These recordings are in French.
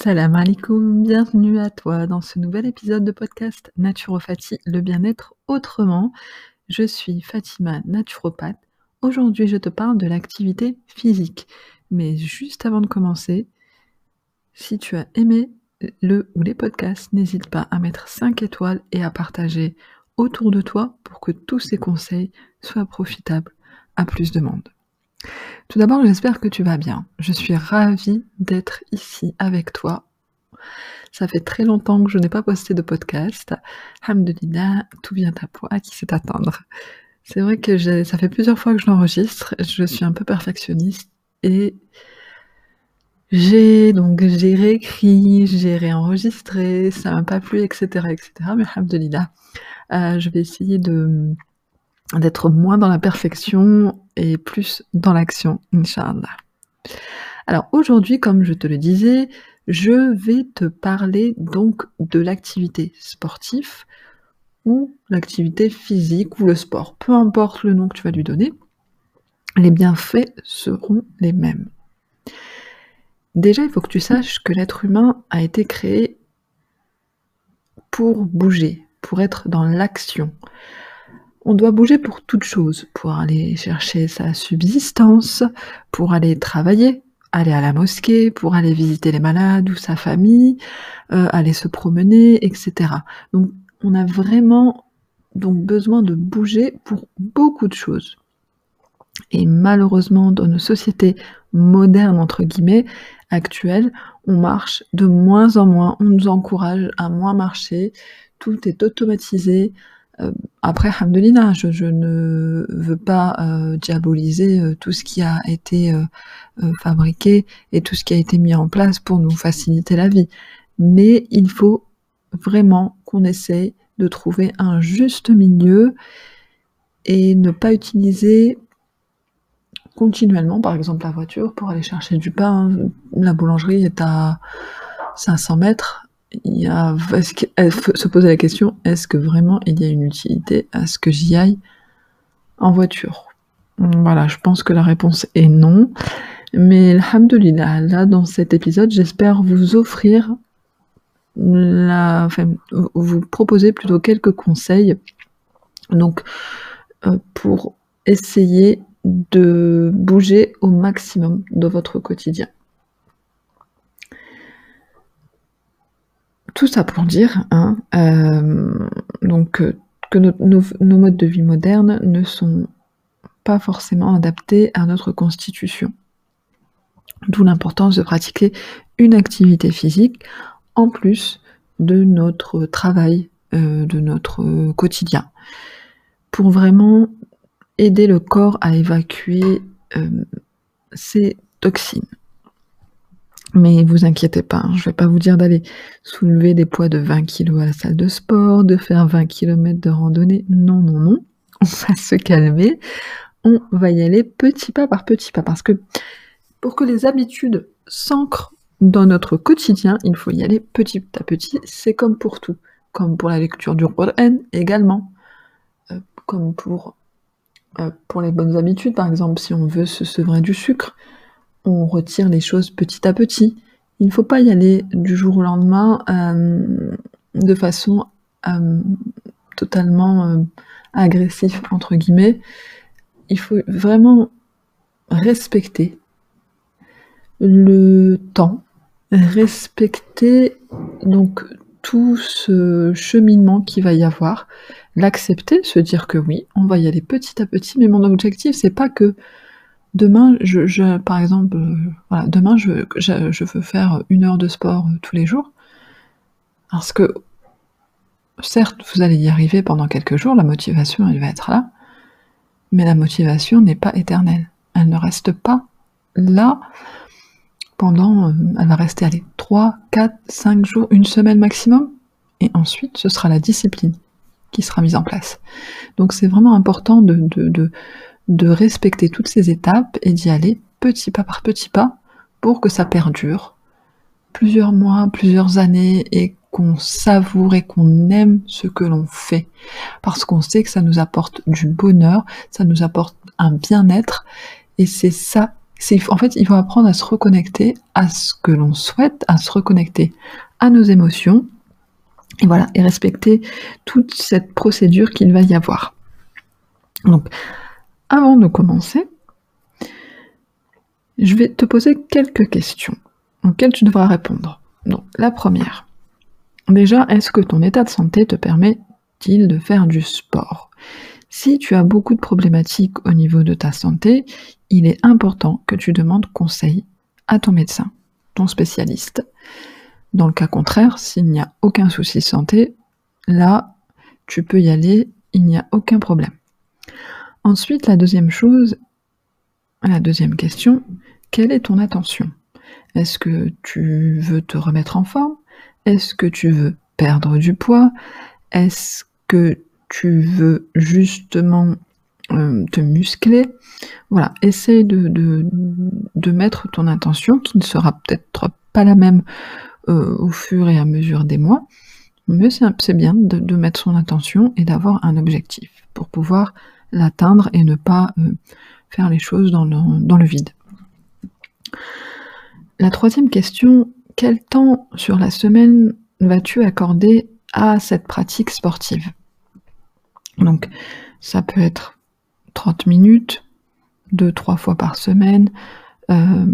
Salam alaikum, bienvenue à toi dans ce nouvel épisode de podcast Naturopathie, le bien-être autrement. Je suis Fatima, naturopathe. Aujourd'hui, je te parle de l'activité physique. Mais juste avant de commencer, si tu as aimé le ou les podcasts, n'hésite pas à mettre 5 étoiles et à partager autour de toi pour que tous ces conseils soient profitables à plus de monde. Tout d'abord, j'espère que tu vas bien. Je suis ravie d'être ici avec toi. Ça fait très longtemps que je n'ai pas posté de podcast. Hamdelina, tout vient à à qui sait attendre. C'est vrai que ça fait plusieurs fois que je l'enregistre. Je suis un peu perfectionniste et j'ai donc j'ai réécrit, j'ai réenregistré, ça m'a pas plu, etc., etc. Mais Hamdelina, euh, je vais essayer de d'être moins dans la perfection et plus dans l'action, Inch'Allah. Alors aujourd'hui, comme je te le disais, je vais te parler donc de l'activité sportive ou l'activité physique ou le sport, peu importe le nom que tu vas lui donner, les bienfaits seront les mêmes. Déjà, il faut que tu saches que l'être humain a été créé pour bouger, pour être dans l'action. On doit bouger pour toute chose, pour aller chercher sa subsistance, pour aller travailler, aller à la mosquée, pour aller visiter les malades ou sa famille, euh, aller se promener, etc. Donc on a vraiment donc besoin de bouger pour beaucoup de choses. Et malheureusement, dans nos sociétés modernes, entre guillemets, actuelles, on marche de moins en moins, on nous encourage à moins marcher, tout est automatisé, après, Hamdelina, je, je, ne veux pas euh, diaboliser euh, tout ce qui a été fabriqué et tout ce qui a été mis en place pour nous faciliter la vie. Mais il faut vraiment qu'on essaye de trouver un juste milieu et ne pas utiliser continuellement, par exemple, la voiture pour aller chercher du pain. La boulangerie est à 500 mètres il se poser la question est-ce que vraiment il y a une utilité à ce que j'y aille en voiture? Voilà, je pense que la réponse est non. Mais alhamdoulilah, là dans cet épisode, j'espère vous offrir la, enfin, vous proposer plutôt quelques conseils. Donc, euh, pour essayer de bouger au maximum de votre quotidien. Tout ça pour dire hein, euh, donc, euh, que nos, modes de vie modernes ne sont pas forcément adaptés à notre constitution. D'où l'importance de pratiquer une activité physique en plus de notre travail, euh, de notre quotidien, pour vraiment aider le corps à évacuer ces toxines. Mais vous inquiétez pas, hein, je vais pas vous dire d'aller soulever des poids de 20 kg à la salle de sport, de faire 20 km de randonnée. Non, non, non. On va se calmer. On va y aller petit pas par petit pas. Parce que pour que les habitudes s'ancrent dans notre quotidien, il faut y aller petit à petit. C'est comme pour tout. Comme pour la lecture du Qur'an également. Euh, comme pour, euh, pour les bonnes habitudes, par exemple, si on veut se sevrer du sucre on retire les choses petit à petit. Il ne faut pas y aller du jour au lendemain euh, de façon euh, totalement euh, agressive, entre guillemets. Il faut vraiment respecter le temps, respecter donc tout ce cheminement qu'il va y avoir, l'accepter, se dire que oui, on va y aller petit à petit, mais mon objectif c'est pas que demain, je, par exemple, euh, voilà, demain, je, je, veux faire une heure de sport euh, tous les jours. Parce que, certes, vous allez y arriver pendant quelques jours, la motivation, elle va être là, mais la motivation n'est pas éternelle. Elle ne reste pas là pendant, euh, elle va rester, allez, 3, 4, 5 jours, une semaine maximum, et ensuite, ce sera la discipline qui sera mise en place. Donc c'est vraiment important de, respecter toutes ces étapes et d'y aller petit pas par petit pas pour que ça perdure plusieurs mois, plusieurs années et qu'on savoure et qu'on aime ce que l'on fait. Parce qu'on sait que ça nous apporte du bonheur, ça nous apporte un bien-être et c'est ça en fait, il faut apprendre à se reconnecter à ce que l'on souhaite, à se reconnecter à nos émotions, et voilà, et respecter toute cette procédure qu'il va y avoir. Donc, avant de commencer, je vais te poser quelques questions auxquelles tu devras répondre. Donc, la première. Déjà, est-ce que ton état de santé te permet-il de faire du sport? Si tu as beaucoup de problématiques au niveau de ta santé, il est important que tu demandes conseil à ton médecin, ton spécialiste. Dans le cas contraire, s'il n'y a aucun souci santé, là, tu peux y aller, il n'y a aucun problème. Ensuite, la deuxième chose, la deuxième question, quelle est ton attention? Est-ce que tu veux te remettre en forme? Est-ce que tu veux perdre du poids? Est-ce que tu veux justement euh, te muscler? Voilà, essaye de, mettre ton intention, qui ne sera peut-être pas la même euh, au fur et à mesure des mois, mais c'est bien de, de, mettre son intention et d'avoir un objectif pour pouvoir l'atteindre et ne pas euh, faire les choses dans le, vide. La troisième question, quel temps sur la semaine vas-tu accorder à cette pratique sportive? Donc, ça peut être 30 minutes, deux, trois fois par semaine. Euh,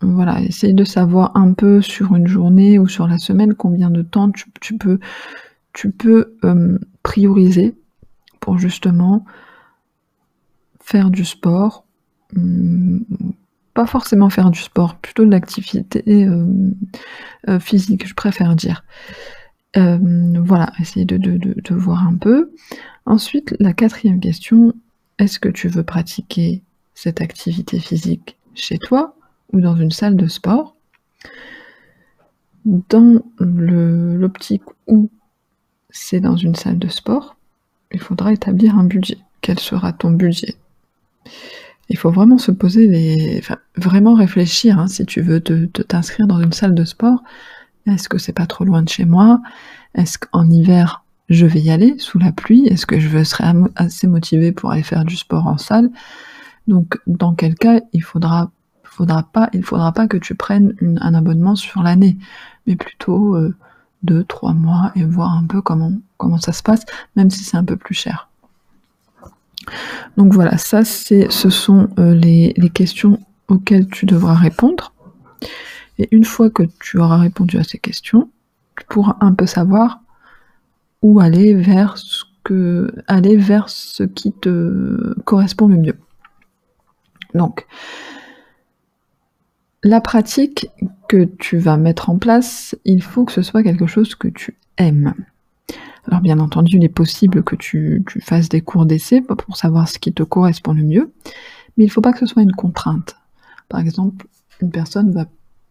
voilà, essaye de savoir un peu sur une journée ou sur la semaine combien de temps tu, peux, tu peux euh, prioriser justement faire du sport, hum, pas forcément faire du sport, plutôt de l'activité euh, euh, physique, je préfère dire. Euh, voilà, essayer de, de, voir un peu. Ensuite, la quatrième question, est-ce que tu veux pratiquer cette activité physique chez toi ou dans une salle de sport? Dans l'optique où c'est dans une salle de sport, il faudra établir un budget. Quel sera ton budget? Il faut vraiment se poser les, vraiment réfléchir hein, si tu veux te, t'inscrire dans une salle de sport. Est-ce que c'est pas trop loin de chez moi? Est-ce qu'en hiver je vais y aller sous la pluie? Est-ce que je serai assez motivé pour aller faire du sport en salle? Donc, dans quel cas il faudra, faudra pas, il faudra pas que tu prennes un abonnement sur l'année, mais plutôt euh, deux, trois mois et voir un peu comment comment ça se passe, même si c'est un peu plus cher. Donc voilà, ça c'est, ce sont euh, les, questions auxquelles tu devras répondre. Et une fois que tu auras répondu à ces questions, tu pourras un peu savoir où aller vers ce aller vers ce qui te correspond le mieux. Donc, la pratique que tu vas mettre en place, il faut que ce soit quelque chose que tu aimes. Alors bien entendu, il est possible que tu, fasses des cours d'essai pour savoir ce qui te correspond le mieux, mais il ne faut pas que ce soit une contrainte. Par exemple, une personne va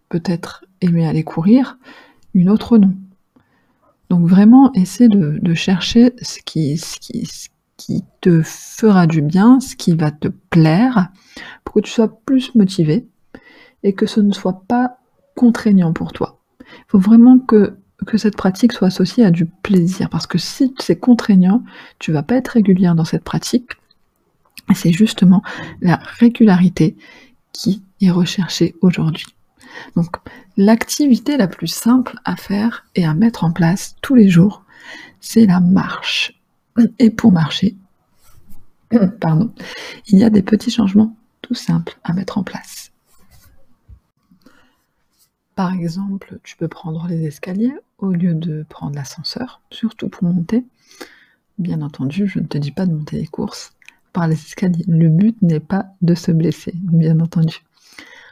peut-être aimer aller courir, une autre non. Donc vraiment, essaie de, chercher ce qui, qui, te fera du bien, ce qui va te plaire, pour que tu sois plus motivé et que ce ne soit pas contraignant pour toi. Il faut vraiment que cette pratique soit associée à du plaisir. Parce que si c'est contraignant, tu vas pas être régulière dans cette pratique. C'est justement la régularité qui est recherchée aujourd'hui. Donc, l'activité la plus simple à faire et à mettre en place tous les jours, c'est la marche. Et pour marcher, pardon, il y a des petits changements tout simples à mettre en place. Par exemple, tu peux prendre les escaliers au lieu de prendre l'ascenseur, surtout pour monter. Bien entendu, je ne te dis pas de monter les courses par les escaliers. Le but n'est pas de se blesser, bien entendu.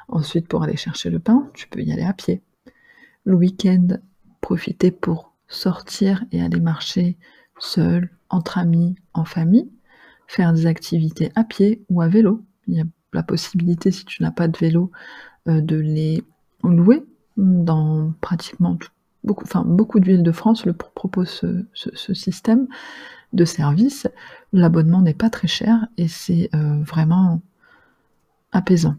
Ensuite, pour aller chercher le pain, tu peux y aller à pied. Le week-end, profiter pour sortir et aller marcher seul, entre amis, en famille, faire des activités à pied ou à vélo. Il y a la possibilité, si tu n'as pas de vélo, euh, de les louer dans pratiquement beaucoup, enfin, beaucoup de villes de France le proposent ce, système de service. L'abonnement n'est pas très cher et c'est euh, vraiment apaisant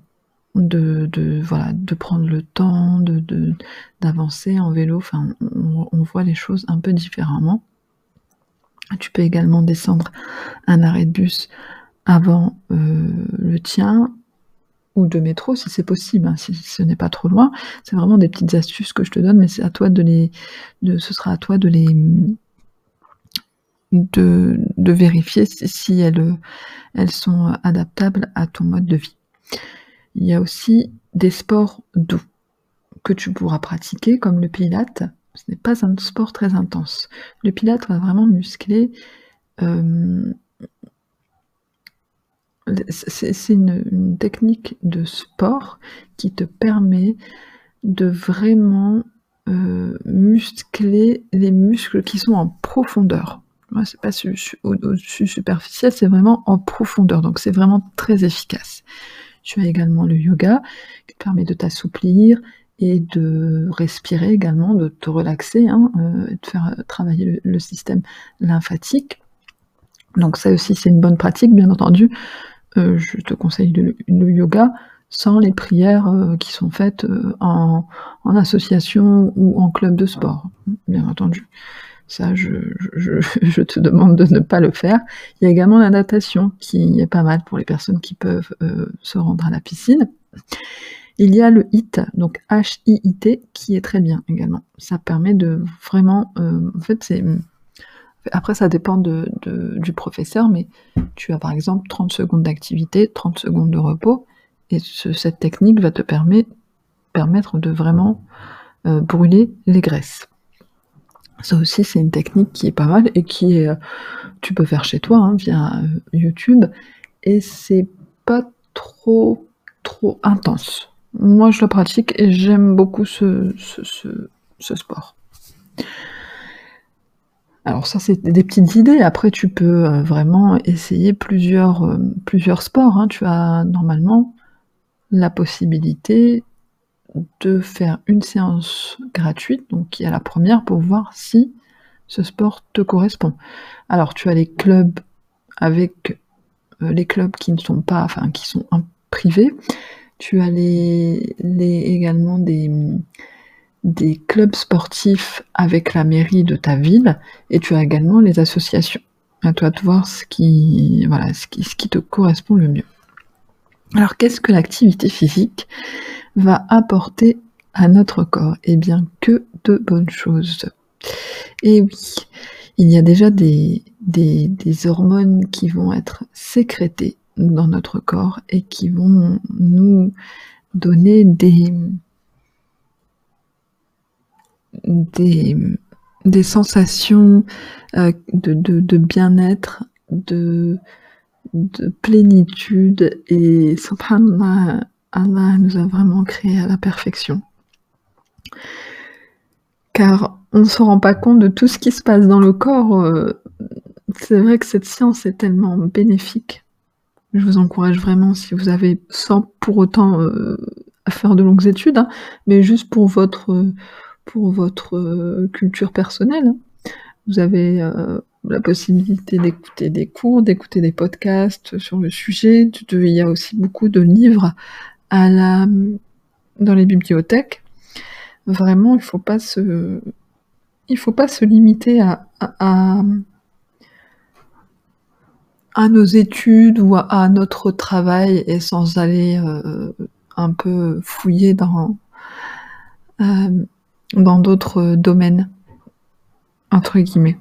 de, voilà, de prendre le temps, de, d'avancer en vélo. Enfin, on, voit les choses un peu différemment. Tu peux également descendre un arrêt de bus avant euh, le tien ou de métro si c'est possible, hein, si ce n'est pas trop loin. C'est vraiment des petites astuces que je te donne, mais c'est à toi de les, ce sera à toi de les, de, vérifier si, elles sont adaptables à ton mode de vie. Il y a aussi des sports doux que tu pourras pratiquer, comme le pilate. Ce n'est pas un sport très intense. Le pilate va vraiment muscler. Euh, c'est une, technique de sport qui te permet de vraiment euh, muscler les muscles qui sont en profondeur. c'est pas au-dessus superficiel, c'est vraiment en profondeur. Donc c'est vraiment très efficace. Tu as également le yoga qui permet de t'assouplir et de respirer également, de te relaxer, hein, euh, de faire travailler le, système lymphatique. Donc ça aussi c'est une bonne pratique, bien entendu. Euh, je te conseille le, yoga sans les prières euh, qui sont faites en, association ou en club de sport, bien entendu. Ça, je, je, te demande de ne pas le faire. Il y a également la natation qui est pas mal pour les personnes qui peuvent euh, se rendre à la piscine. Il y a le HIT, donc H-I-I-T, qui est très bien également. Ça permet de vraiment... Euh, en fait, c'est... Après, ça dépend de, du professeur, mais tu as par exemple 30 secondes d'activité, 30 secondes de repos, et cette technique va te permettre, permettre de vraiment euh, brûler les graisses. Ça aussi, c'est une technique qui est pas mal et qui est, euh, tu peux faire chez toi hein, via euh, YouTube et c'est pas trop trop intense. Moi, je le pratique et j'aime beaucoup ce, sport. Alors ça, c'est des petites idées. Après, tu peux euh, vraiment essayer plusieurs, plusieurs sports. Hein. Tu as normalement la possibilité de faire une séance gratuite, donc qui est la première, pour voir si ce sport te correspond. Alors tu as les clubs avec euh, les clubs qui ne sont pas, enfin qui sont privés. Tu as les, également des, des clubs sportifs avec la mairie de ta ville et tu as également les associations. À toi de voir ce qui, voilà, ce qui, ce qui te correspond le mieux. Alors qu'est-ce que l'activité physique va apporter à notre corps? Eh bien, que de bonnes choses. Et oui, il y a déjà des, des, hormones qui vont être sécrétées dans notre corps et qui vont nous donner des, des, sensations euh, de, bien-être, de, de plénitude et subhanallah, Allah nous a vraiment créé à la perfection. Car on ne se rend pas compte de tout ce qui se passe dans le corps. Euh, c'est vrai que cette science est tellement bénéfique. Je vous encourage vraiment, si vous avez, sans pour autant euh, faire de longues études, hein, mais juste pour votre, pour votre euh, culture personnelle. Vous avez la possibilité d'écouter des cours, d'écouter des podcasts sur le sujet. Il y a aussi beaucoup de livres dans les bibliothèques. Vraiment, il il faut pas se limiter à, nos études ou à, notre travail et sans aller euh, un peu fouiller dans euh, dans d'autres domaines entre guillemets.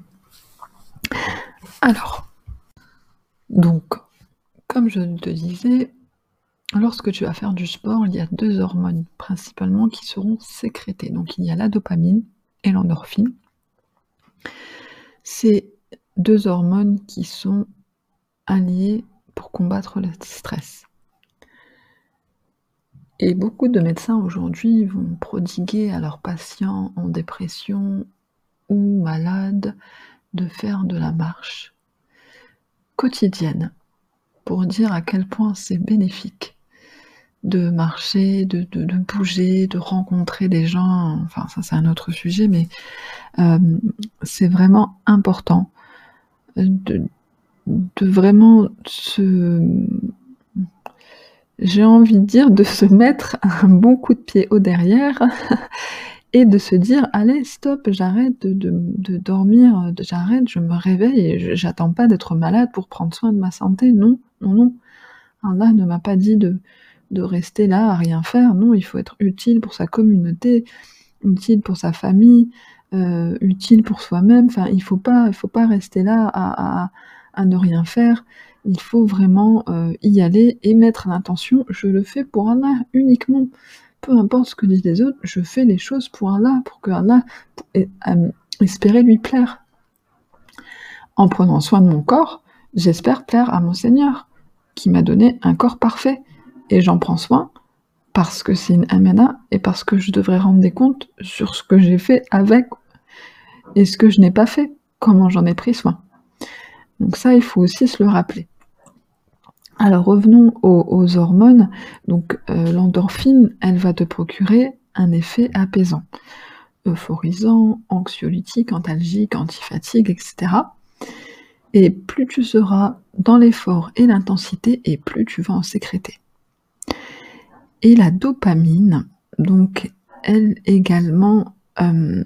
Alors, donc, comme je te disais, Lorsque tu vas faire du sport, il y a deux hormones principalement qui seront sécrétées. Donc il y a la dopamine et l'endorphine. C'est deux hormones qui sont alliées pour combattre le stress. Et beaucoup de médecins aujourd'hui vont prodiguer à leurs patients en dépression ou malades de faire de la marche quotidienne pour dire à quel point c'est bénéfique de marcher, de, bouger, de rencontrer des gens, enfin ça c'est un autre sujet, mais euh, c'est vraiment important de, vraiment se... J'ai envie de dire de se mettre un bon coup de pied au derrière et de se dire allez stop j'arrête de, dormir j'arrête je me réveille et j'attends pas d'être malade pour prendre soin de ma santé non non non Allah ne m'a pas dit de de rester là à rien faire. Non, il faut être utile pour sa communauté, utile pour sa famille, euh, utile pour soi-même. Enfin, il faut pas, il faut pas rester là à, ne rien faire. Il faut vraiment euh, y aller et mettre l'intention. Je le fais pour Allah uniquement. Peu importe ce que disent les autres, je fais les choses pour Allah, pour que Allah euh, lui plaire. En prenant soin de mon corps, j'espère plaire à mon Seigneur, qui m'a donné un corps parfait. Et j'en prends soin parce que c'est une amena et parce que je devrais rendre des comptes sur ce que j'ai fait avec et ce que je n'ai pas fait, comment j'en ai pris soin. Donc ça, il faut aussi se le rappeler. Alors revenons aux, hormones. Donc euh, l'endorphine, elle va te procurer un effet apaisant, euphorisant, anxiolytique, antalgique, antifatigue, etc. Et plus tu seras dans l'effort et l'intensité, et plus tu vas en sécréter. Et la dopamine, donc elle également euh,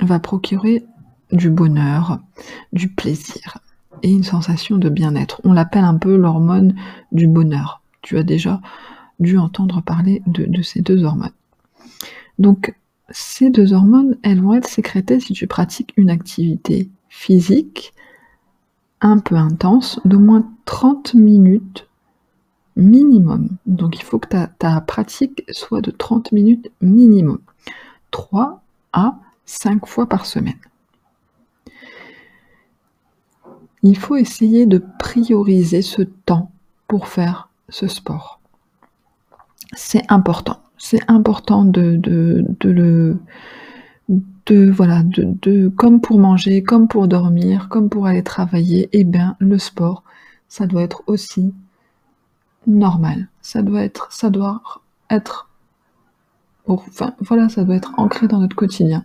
va procurer du bonheur, du plaisir et une sensation de bien-être. On l'appelle un peu l'hormone du bonheur. Tu as déjà dû entendre parler de, ces deux hormones. Donc, ces deux hormones, elles vont être sécrétées si tu pratiques une activité physique un peu intense d'au moins 30 minutes minimum. Donc il faut que ta, pratique soit de 30 minutes minimum. 3 à 5 fois par semaine. Il faut essayer de prioriser ce temps pour faire ce sport. C'est important. C'est important de, le voilà comme pour manger, comme pour dormir, comme pour aller travailler, eh bien le sport, ça doit être aussi normal. Ça doit être, ça doit être, enfin voilà, ça doit être ancré dans notre quotidien.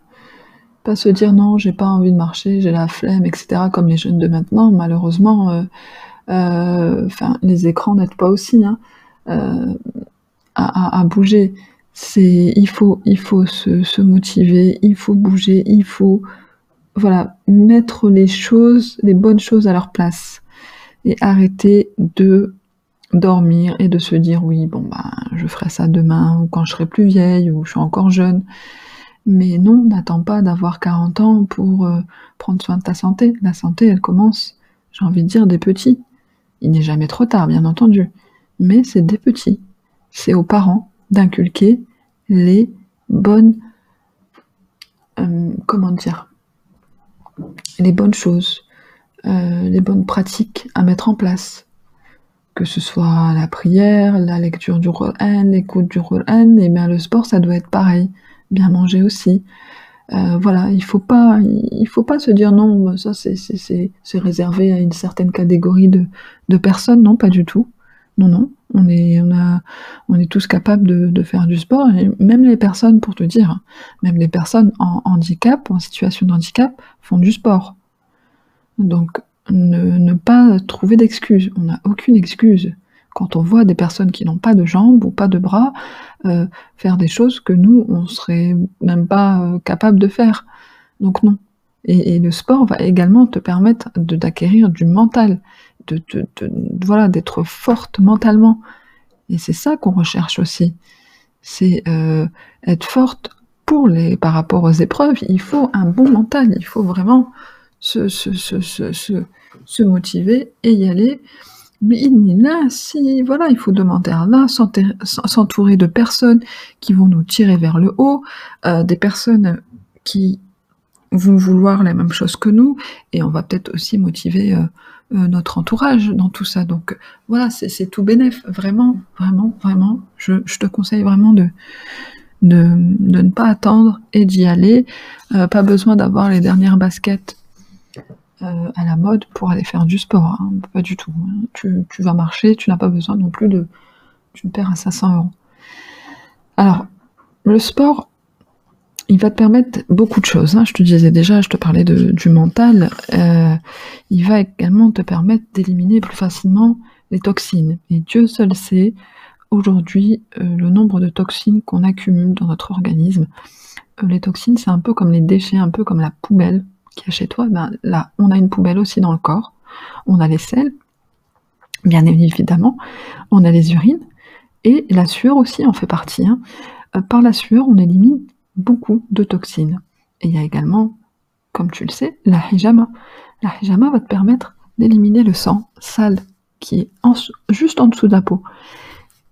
Pas se dire non, j'ai pas envie de marcher, j'ai la flemme, etc. Comme les jeunes de maintenant, malheureusement, euh, euh, les écrans n'aident pas aussi hein, euh, à, bouger. C'est, il faut, se, motiver, il faut bouger, il faut, voilà, mettre les choses, les bonnes choses à leur place et arrêter de dormir et de se dire oui, bon, bah, je ferai ça demain ou quand je serai plus vieille ou je suis encore jeune. Mais non, n'attends pas d'avoir 40 ans pour euh, prendre soin de ta santé. La santé, elle commence, j'ai envie de dire, des petits. Il n'est jamais trop tard, bien entendu. Mais c'est des petits. C'est aux parents d'inculquer les bonnes, euh, comment dire, les bonnes choses, euh, les bonnes pratiques à mettre en place que ce soit la prière, la lecture du Qur'an, l'écoute du Qur'an, et bien le sport, ça doit être pareil. Bien manger aussi. Euh, voilà, il faut pas, il faut pas se dire non, bah, ça c'est réservé à une certaine catégorie de, de, personnes, non, pas du tout. Non, non, on est, on a, on est tous capables de, de faire du sport, et même les personnes, pour te dire, même les personnes en handicap, en situation de handicap, font du sport. Donc ne, pas trouver d'excuses. On n'a aucune excuse. Quand on voit des personnes qui n'ont pas de jambes ou pas de bras euh, faire des choses que nous, on serait même pas euh, capable de faire. Donc non. Et, le sport va également te permettre d'acquérir du mental, de, voilà, d'être forte mentalement. Et c'est ça qu'on recherche aussi. C'est euh, être forte pour les, par rapport aux épreuves. Il faut un bon mental. Il faut vraiment se, se, se, se, se motiver et y aller. Là, si, voilà, il faut demander à Allah, s'entourer de personnes qui vont nous tirer vers le haut, euh, des personnes qui vont vouloir la même chose que nous, et on va peut-être aussi motiver euh, euh, notre entourage dans tout ça. Donc voilà, c'est tout bénéf, vraiment, vraiment, vraiment. Je, te conseille vraiment de, ne pas attendre et d'y aller. pas besoin d'avoir les dernières baskets euh, à la mode pour aller faire du sport. Hein. Pas du tout. Hein. Tu, vas marcher, tu n'as pas besoin non plus de d'une paire à 500 euros. Alors, le sport, il va te permettre beaucoup de choses. Hein. Je te disais déjà, je te parlais du mental. Euh, il va également te permettre d'éliminer plus facilement les toxines. Et Dieu seul sait aujourd'hui euh, le nombre de toxines qu'on accumule dans notre organisme. les toxines, c'est un peu comme les déchets, un peu comme la poubelle qui est chez toi, ben là, on a une poubelle aussi dans le corps, on a les selles, Bien évidemment, on a les urines et la sueur aussi en fait partie. Hein. Euh, par la sueur, on élimine beaucoup de toxines. Et il y a également, comme tu le sais, la hijama. La hijama va te permettre d'éliminer le sang sale qui est juste en dessous de la peau.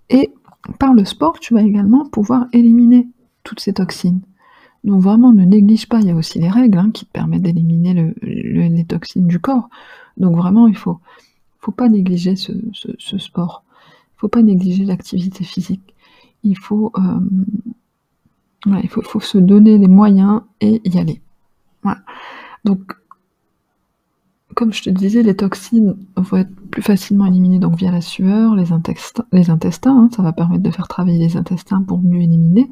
Et par le sport, tu vas également pouvoir éliminer toutes ces toxines. Donc vraiment, ne néglige pas, il y a aussi les règles hein, qui te permettent d'éliminer les toxines du corps. Donc vraiment, il faut, faut pas négliger ce, sport. Il faut pas négliger l'activité physique. Il faut, euh, faut, se donner les moyens et y aller. Donc, comme je te disais, les toxines vont être plus facilement éliminées donc via la sueur, les, intestins, les intestins. Hein. ça va permettre de faire travailler les intestins pour mieux éliminer.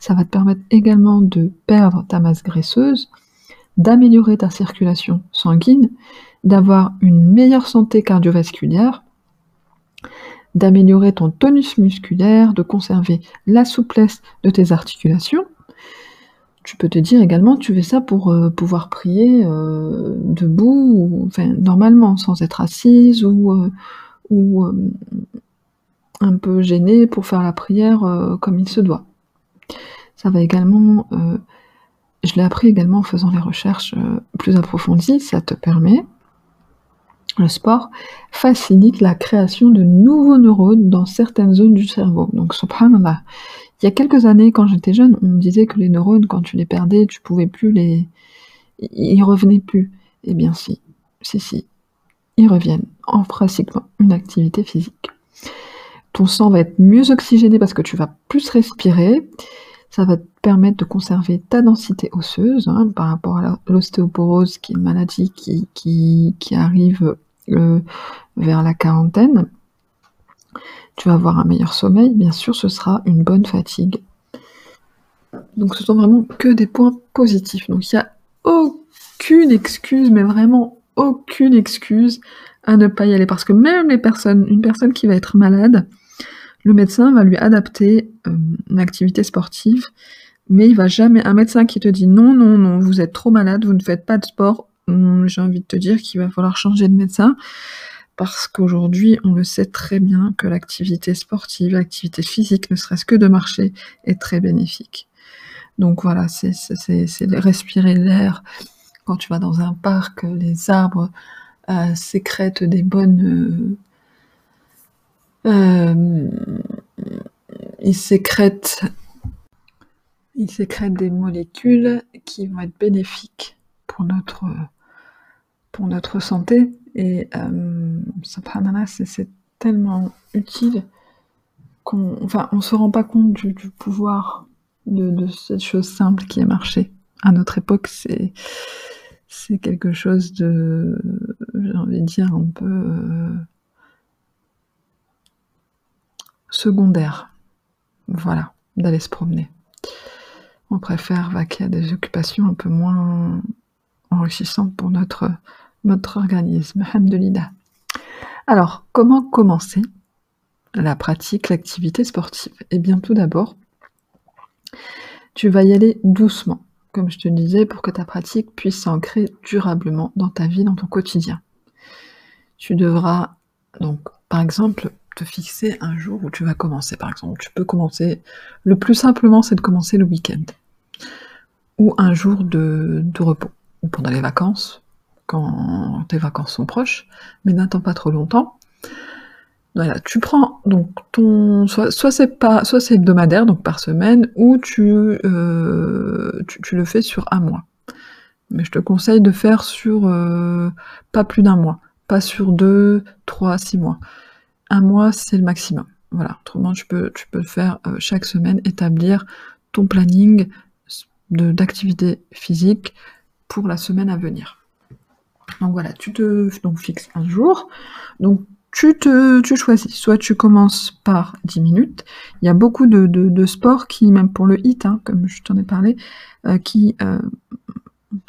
Ça va te permettre également de perdre ta masse graisseuse, d'améliorer ta circulation sanguine, d'avoir une meilleure santé cardiovasculaire, d'améliorer ton tonus musculaire, de conserver la souplesse de tes articulations. Tu peux te dire également, tu fais ça pour euh, pouvoir prier euh, debout, normalement, sans être assise ou, euh, ou un peu gênée pour faire la prière comme il se doit. Ça va également, je l'ai appris également en faisant les recherches plus approfondies, ça te permet le sport facilite la création de nouveaux neurones dans certaines zones du cerveau. Donc, subhanallah. Il y a quelques années, quand j'étais jeune, on me disait que les neurones, quand tu les perdais, tu pouvais plus les. Ils revenaient plus. Eh bien, si. Si, si. Ils reviennent en pratiquant une activité physique. Ton sang va être mieux oxygéné parce que tu vas plus respirer. Ça va te permettre de conserver ta densité osseuse hein, par rapport à l'ostéoporose, qui est une maladie qui, arrive euh, vers la quarantaine, tu vas avoir un meilleur sommeil, bien sûr, ce sera une bonne fatigue. Donc ce sont vraiment que des points positifs. Donc il n'y a aucune excuse, mais vraiment aucune excuse à ne pas y aller. Parce que même les personnes, une personne qui va être malade, le médecin va lui adapter euh, une activité sportive, mais il va jamais, un médecin qui te dit non, non, non, vous êtes trop malade, vous ne faites pas de sport, j'ai envie de te dire qu'il va falloir changer de médecin parce qu'aujourd'hui, on le sait très bien que l'activité sportive, l'activité physique, ne serait-ce que de marcher, est très bénéfique. Donc voilà, c'est respirer l'air. Quand tu vas dans un parc, les arbres euh, sécrètent des bonnes... Euh, ils sécrètent ils sécrètent des molécules qui vont être bénéfiques pour notre pour notre santé. Et euh, subhanallah, c'est tellement utile qu'on enfin, on se rend pas compte du, pouvoir de, cette chose simple qui est marché. À notre époque, c'est c'est quelque chose de, j'ai envie de dire, un peu euh, secondaire. Voilà, d'aller se promener. On préfère vaquer à des occupations un peu moins enrichissantes pour notre organisme. Alhamdulillah. Alors, comment commencer la pratique, l'activité sportive? Eh bien, tout d'abord, tu vas y aller doucement, comme je te disais, pour que ta pratique puisse s'ancrer durablement dans ta vie, dans ton quotidien. Tu devras, donc, par exemple, te fixer un jour où tu vas commencer. Par exemple, tu peux commencer, le plus simplement, c'est de commencer le week-end, ou un jour de, repos, ou pendant les vacances, quand tes vacances sont proches, mais n'attends pas trop longtemps. Voilà, tu prends donc ton soit, soit c'est pas soit c'est hebdomadaire donc par semaine ou tu, euh, le fais sur un mois. Mais je te conseille de faire sur euh, pas plus d'un mois, pas sur deux, trois, six mois. Un mois c'est le maximum. Voilà, autrement tu peux tu peux faire euh, chaque semaine établir ton planning d'activité physique pour la semaine à venir. Donc voilà, tu te donc, fixes un jour. Donc tu te tu choisis. Soit tu commences par 10 minutes. Il y a beaucoup de, sports qui, même pour le HIT, hein, comme je t'en ai parlé, euh, euh,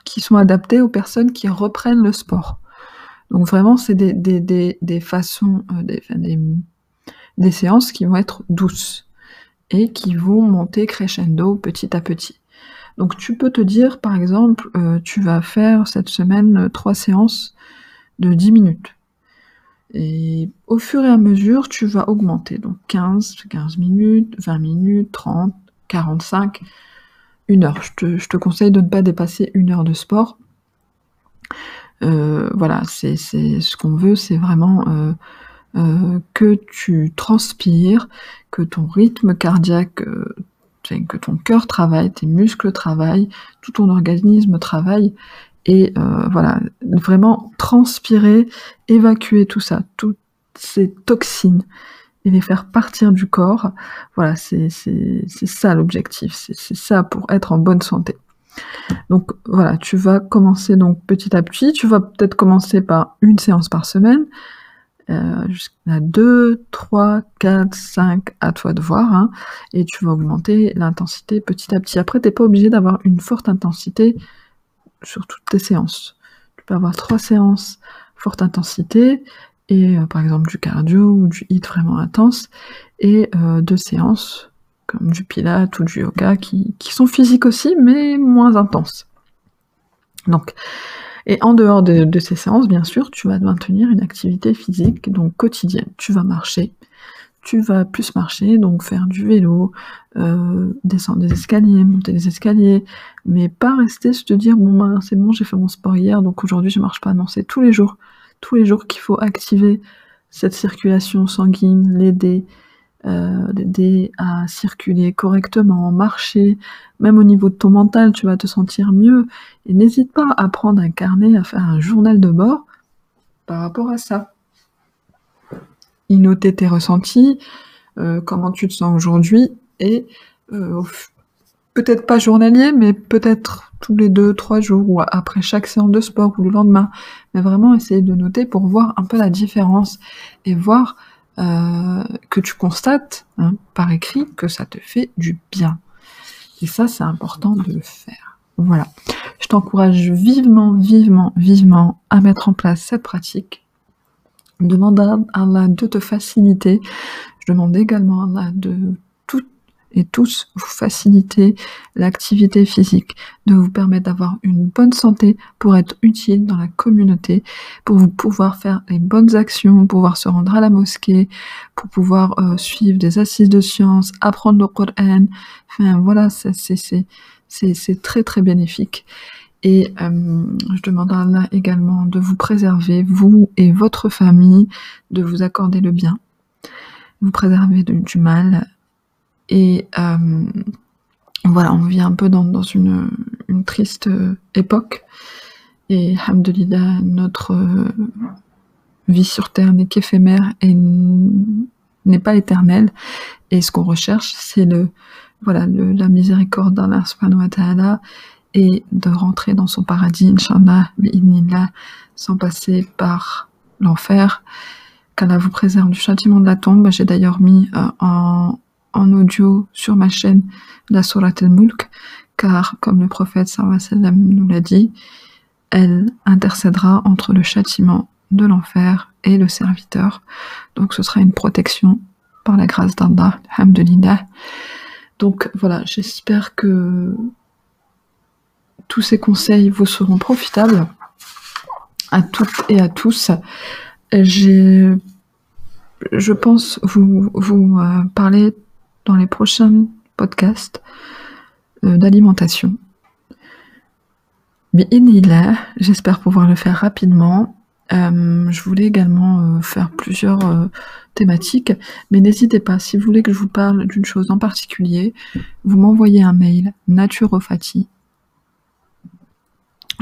qui sont adaptés aux personnes qui reprennent le sport. Donc vraiment, c'est des, façons, euh, des, des séances qui vont être douces et qui vont monter crescendo petit à petit. Donc tu peux te dire, par exemple, euh, tu vas faire cette semaine euh, trois séances de 10 minutes. Et au fur et à mesure, tu vas augmenter. Donc 15, 15 minutes, 20 minutes, 30, 45, une heure. Je te, je te conseille de ne pas dépasser une heure de sport. Euh, voilà, c'est ce qu'on veut, c'est vraiment euh, euh, que tu transpires, que ton rythme cardiaque, que ton cœur travaille, tes muscles travaillent, tout ton organisme travaille, et voilà, vraiment transpirer, évacuer tout ça, toutes ces toxines, et les faire partir du corps. Voilà, c'est ça l'objectif, c'est ça pour être en bonne santé. Donc voilà, tu vas commencer donc petit à petit. Tu vas peut-être commencer par une séance par semaine, euh, jusqu'à 2, 3, 4, 5, à toi de voir, hein, et tu vas augmenter l'intensité petit à petit. Après, tu n'es pas obligé d'avoir une forte intensité sur toutes tes séances. Tu peux avoir trois séances forte intensité, et euh, par exemple du cardio ou du hit vraiment intense, et euh, deux séances comme du pilate ou du yoga, qui, sont physiques aussi, mais moins intenses. Donc, et en dehors de, ces séances, bien sûr, tu vas maintenir une activité physique, donc quotidienne. Tu vas marcher, tu vas plus marcher, donc faire du vélo, euh, descendre des escaliers, monter des escaliers, mais pas rester se te dire bon ben c'est bon, j'ai fait mon sport hier, donc aujourd'hui je marche pas. Non, c'est tous les jours, tous les jours qu'il faut activer cette circulation sanguine, l'aider, euh, l'aider à circuler correctement, marcher, même au niveau de ton mental, tu vas te sentir mieux. Et n'hésite pas à prendre un carnet, à faire un journal de bord par rapport à ça. Y noter tes ressentis, euh, comment tu te sens aujourd'hui, et euh, peut-être pas journalier, mais peut-être tous les deux, trois jours, ou après chaque séance de sport, ou le lendemain. Mais vraiment essayer de noter pour voir un peu la différence, et voir euh, que tu constates hein, par écrit que ça te fait du bien. Et ça, c'est important de le faire. Voilà. Je t'encourage vivement, vivement, vivement à mettre en place cette pratique. Demande à Allah de te faciliter. Je demande également à Allah de et tous vous faciliter l'activité physique, de vous permettre d'avoir une bonne santé pour être utile dans la communauté, pour vous pouvoir faire les bonnes actions, pouvoir se rendre à la mosquée, pour pouvoir euh, suivre des assises de sciences, apprendre le Coran. Enfin voilà, c'est très très bénéfique. Et euh, je demande à Allah également de vous préserver, vous et votre famille, de vous accorder le bien, vous préserver du mal, et euh, voilà, on vit un peu dans, une, triste époque. Et Alhamdulillah, notre euh, vie sur Terre n'est qu'éphémère et n'est pas éternelle. Et ce qu'on recherche, c'est le, voilà, la miséricorde d'Allah subhanahu wa et de rentrer dans son paradis, Inch'Allah, sans passer par l'enfer. Qu'Allah vous préserve du châtiment de la tombe. J'ai d'ailleurs mis euh, en, en audio sur ma chaîne la Surat al-Mulk, car comme le prophète sallam nous l'a dit, elle intercédera entre le châtiment de l'enfer et le serviteur. Donc ce sera une protection par la grâce d'Allah, alhamdulillah. Donc voilà, j'espère que tous ces conseils vous seront profitables à toutes et à tous. J'ai, je pense vous, vous euh, parler dans les prochains podcasts euh, d'alimentation. J'espère pouvoir le faire rapidement. Euh, je voulais également euh, faire plusieurs thématiques, mais n'hésitez pas, si vous voulez que je vous parle d'une chose en particulier, vous m'envoyez un mail, naturopathie.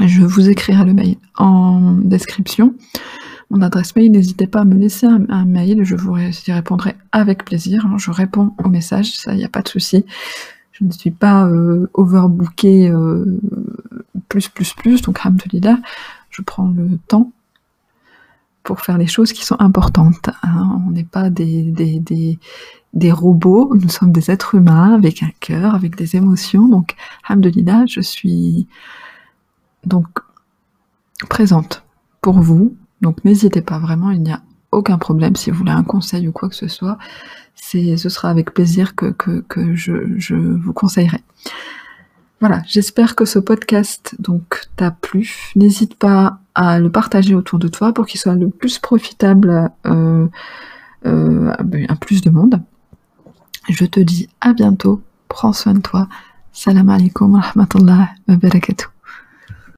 Je vous écrirai le mail en description mon adresse mail. N'hésitez pas à me laisser un, mail, je vous répondrai avec plaisir. Hein. Je réponds aux messages, ça, il n'y a pas de souci. Je ne suis pas euh, overbooké euh, plus, plus, plus, donc alhamdoulilah, je prends le temps pour faire les choses qui sont importantes. Hein. On n'est pas des, des, des, des, robots, nous sommes des êtres humains avec un cœur, avec des émotions. Donc, alhamdoulilah, je suis donc présente pour vous donc n'hésitez pas vraiment, il n'y a aucun problème si vous voulez un conseil ou quoi que ce soit. Ce sera avec plaisir que, que, je, vous conseillerai. Voilà, j'espère que ce podcast donc t'a plu. N'hésite pas à le partager autour de toi pour qu'il soit le plus profitable euh, euh, à plus de monde. Je te dis à bientôt, prends soin de toi. Salam alaikum wa rahmatullah wa barakatuh.